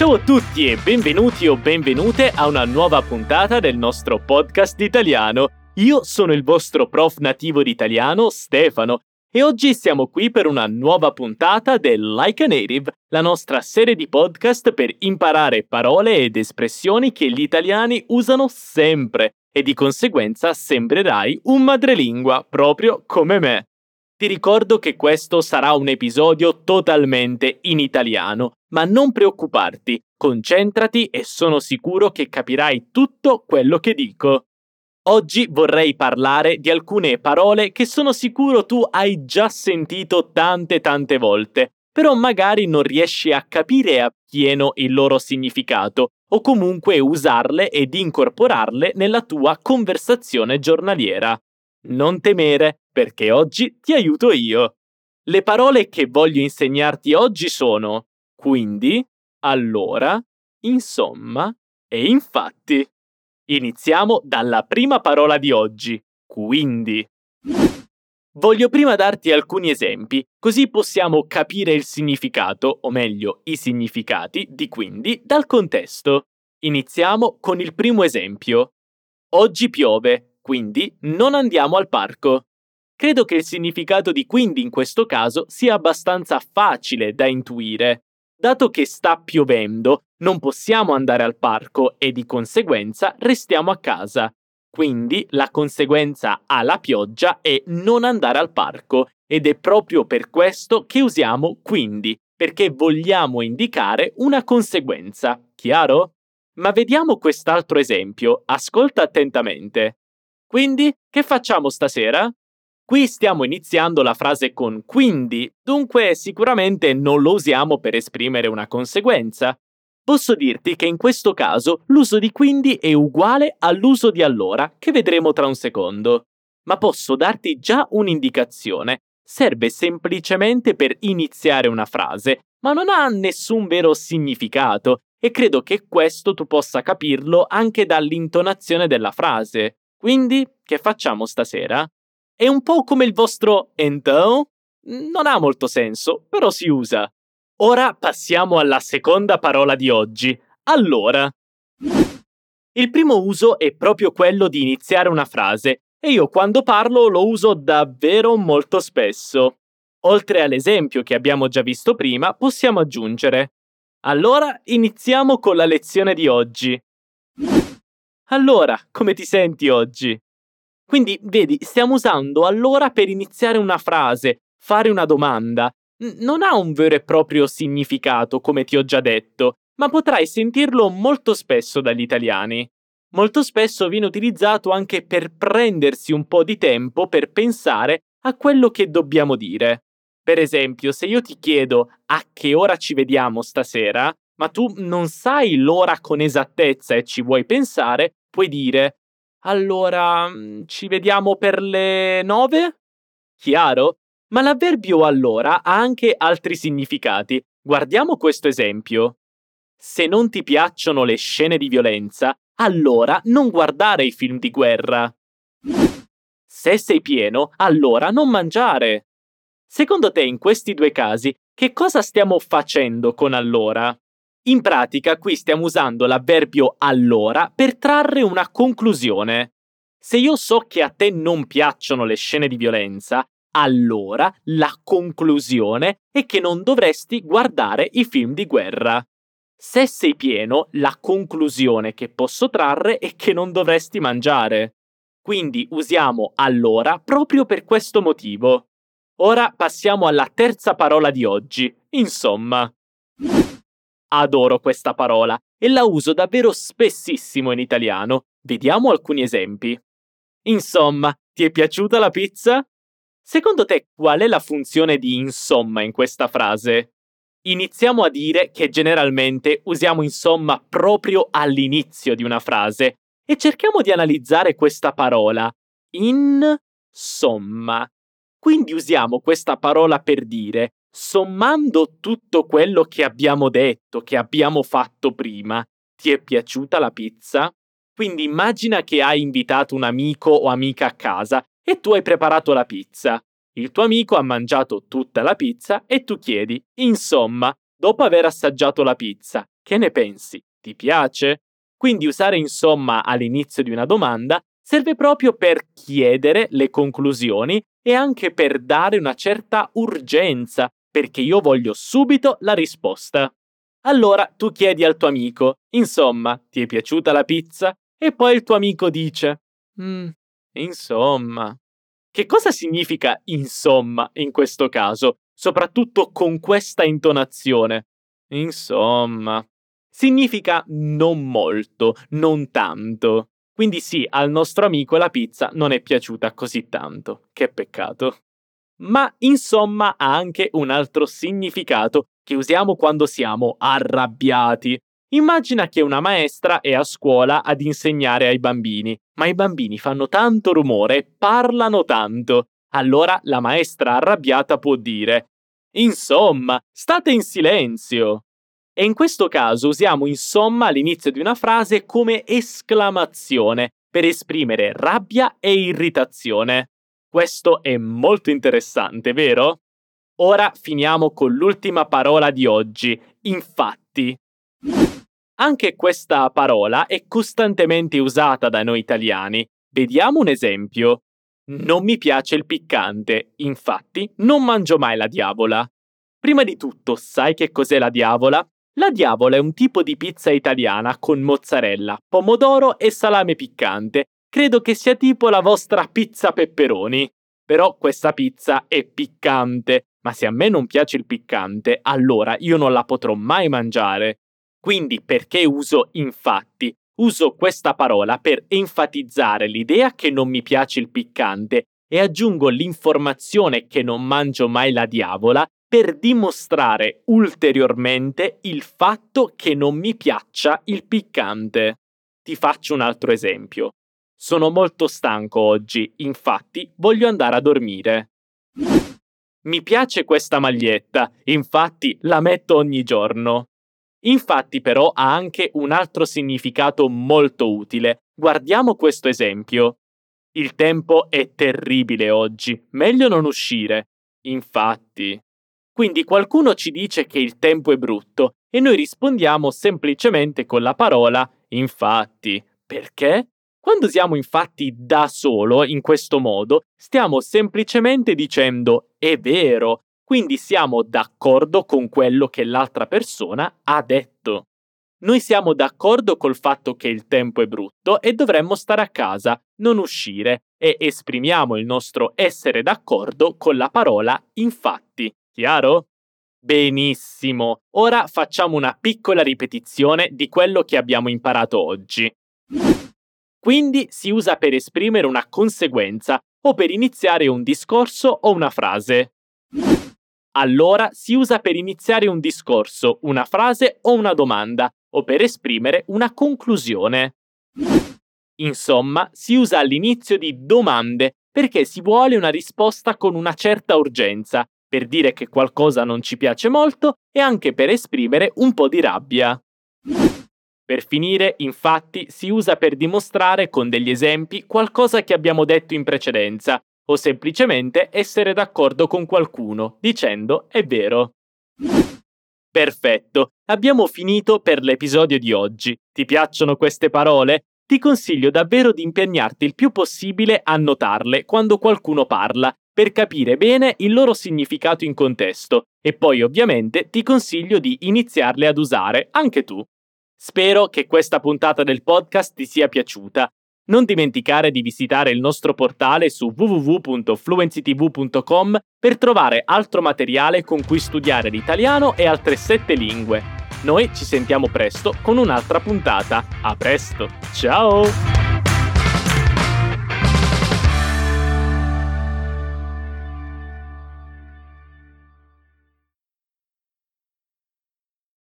Ciao a tutti e benvenuti o benvenute a una nuova puntata del nostro podcast italiano. Io sono il vostro prof nativo di italiano, Stefano, e oggi siamo qui per una nuova puntata del Like a Native, la nostra serie di podcast per imparare parole ed espressioni che gli italiani usano sempre e di conseguenza sembrerai un madrelingua proprio come me. Ti ricordo che questo sarà un episodio totalmente in italiano, ma non preoccuparti, concentrati e sono sicuro che capirai tutto quello che dico. Oggi vorrei parlare di alcune parole che sono sicuro tu hai già sentito tante tante volte, però magari non riesci a capire appieno il loro significato o comunque usarle ed incorporarle nella tua conversazione giornaliera. Non temere, perché oggi ti aiuto io. Le parole che voglio insegnarti oggi sono quindi, allora, insomma e infatti. Iniziamo dalla prima parola di oggi, quindi. Voglio prima darti alcuni esempi, così possiamo capire il significato, o meglio, i significati di quindi dal contesto. Iniziamo con il primo esempio. Oggi piove, quindi non andiamo al parco. Credo che il significato di quindi in questo caso sia abbastanza facile da intuire. Dato che sta piovendo, non possiamo andare al parco e di conseguenza restiamo a casa. Quindi la conseguenza alla pioggia è non andare al parco ed è proprio per questo che usiamo quindi, perché vogliamo indicare una conseguenza. Chiaro? Ma vediamo quest'altro esempio, ascolta attentamente. Quindi, che facciamo stasera? Qui stiamo iniziando la frase con quindi, dunque sicuramente non lo usiamo per esprimere una conseguenza, Posso dirti che in questo caso l'uso di quindi è uguale all'uso di allora, che vedremo tra un secondo. Ma posso darti già un'indicazione. Serve semplicemente per iniziare una frase, ma non ha nessun vero significato e credo che questo tu possa capirlo anche dall'intonazione della frase. Quindi, che facciamo stasera? È un po' come il vostro então? Non ha molto senso, però si usa. Ora passiamo alla seconda parola di oggi. Allora. Il primo uso è proprio quello di iniziare una frase e io quando parlo lo uso davvero molto spesso. Oltre all'esempio che abbiamo già visto prima, possiamo aggiungere. Allora iniziamo con la lezione di oggi. Allora, come ti senti oggi? Quindi, vedi, stiamo usando allora per iniziare una frase, fare una domanda, non ha un vero e proprio significato, come ti ho già detto, ma potrai sentirlo molto spesso dagli italiani. Molto spesso viene utilizzato anche per prendersi un po' di tempo per pensare a quello che dobbiamo dire. Per esempio, se io ti chiedo a che ora ci vediamo stasera, ma tu non sai l'ora con esattezza e ci vuoi pensare, puoi dire allora mm, ci vediamo per le nove? Chiaro? Ma l'avverbio allora ha anche altri significati. Guardiamo questo esempio. Se non ti piacciono le scene di violenza, allora non guardare i film di guerra. Se sei pieno, allora non mangiare. Secondo te in questi due casi, che cosa stiamo facendo con allora? In pratica qui stiamo usando l'avverbio allora per trarre una conclusione. Se io so che a te non piacciono le scene di violenza, allora la conclusione è che non dovresti guardare i film di guerra. Se sei pieno, la conclusione che posso trarre è che non dovresti mangiare. Quindi usiamo allora proprio per questo motivo. Ora passiamo alla terza parola di oggi, insomma. Adoro questa parola e la uso davvero spessissimo in italiano. Vediamo alcuni esempi. Insomma, ti è piaciuta la pizza? Secondo te qual è la funzione di insomma in questa frase? Iniziamo a dire che generalmente usiamo insomma proprio all'inizio di una frase e cerchiamo di analizzare questa parola. Insomma. Quindi usiamo questa parola per dire, sommando tutto quello che abbiamo detto, che abbiamo fatto prima, ti è piaciuta la pizza? Quindi immagina che hai invitato un amico o amica a casa e tu hai preparato la pizza. Il tuo amico ha mangiato tutta la pizza e tu chiedi, insomma, dopo aver assaggiato la pizza, che ne pensi? Ti piace? Quindi usare insomma all'inizio di una domanda serve proprio per chiedere le conclusioni e anche per dare una certa urgenza, perché io voglio subito la risposta. Allora tu chiedi al tuo amico, insomma, ti è piaciuta la pizza? E poi il tuo amico dice, mm, insomma. Che cosa significa insomma in questo caso, soprattutto con questa intonazione? Insomma. Significa non molto, non tanto. Quindi sì, al nostro amico la pizza non è piaciuta così tanto. Che peccato. Ma insomma ha anche un altro significato che usiamo quando siamo arrabbiati. Immagina che una maestra è a scuola ad insegnare ai bambini, ma i bambini fanno tanto rumore e parlano tanto. Allora la maestra arrabbiata può dire Insomma, state in silenzio. E in questo caso usiamo insomma all'inizio di una frase come esclamazione per esprimere rabbia e irritazione. Questo è molto interessante, vero? Ora finiamo con l'ultima parola di oggi, infatti. Anche questa parola è costantemente usata da noi italiani. Vediamo un esempio. Non mi piace il piccante, infatti non mangio mai la diavola. Prima di tutto, sai che cos'è la diavola? La diavola è un tipo di pizza italiana con mozzarella, pomodoro e salame piccante. Credo che sia tipo la vostra pizza pepperoni. Però questa pizza è piccante, ma se a me non piace il piccante, allora io non la potrò mai mangiare. Quindi perché uso infatti? Uso questa parola per enfatizzare l'idea che non mi piace il piccante e aggiungo l'informazione che non mangio mai la diavola per dimostrare ulteriormente il fatto che non mi piaccia il piccante. Ti faccio un altro esempio. Sono molto stanco oggi, infatti voglio andare a dormire. Mi piace questa maglietta, infatti la metto ogni giorno. Infatti però ha anche un altro significato molto utile. Guardiamo questo esempio. Il tempo è terribile oggi, meglio non uscire. Infatti. Quindi qualcuno ci dice che il tempo è brutto e noi rispondiamo semplicemente con la parola infatti. Perché? Quando usiamo infatti da solo in questo modo, stiamo semplicemente dicendo è vero, quindi siamo d'accordo con quello che l'altra persona ha detto. Noi siamo d'accordo col fatto che il tempo è brutto e dovremmo stare a casa, non uscire, e esprimiamo il nostro essere d'accordo con la parola infatti. Chiaro? Benissimo, ora facciamo una piccola ripetizione di quello che abbiamo imparato oggi. Quindi si usa per esprimere una conseguenza o per iniziare un discorso o una frase. Allora si usa per iniziare un discorso, una frase o una domanda o per esprimere una conclusione. Insomma, si usa all'inizio di domande perché si vuole una risposta con una certa urgenza per dire che qualcosa non ci piace molto e anche per esprimere un po' di rabbia. Per finire, infatti, si usa per dimostrare con degli esempi qualcosa che abbiamo detto in precedenza, o semplicemente essere d'accordo con qualcuno, dicendo è vero. Perfetto, abbiamo finito per l'episodio di oggi. Ti piacciono queste parole? Ti consiglio davvero di impegnarti il più possibile a notarle quando qualcuno parla per capire bene il loro significato in contesto e poi ovviamente ti consiglio di iniziarle ad usare anche tu. Spero che questa puntata del podcast ti sia piaciuta. Non dimenticare di visitare il nostro portale su www.fluencytv.com per trovare altro materiale con cui studiare l'italiano e altre sette lingue. Noi ci sentiamo presto con un'altra puntata. A presto, ciao!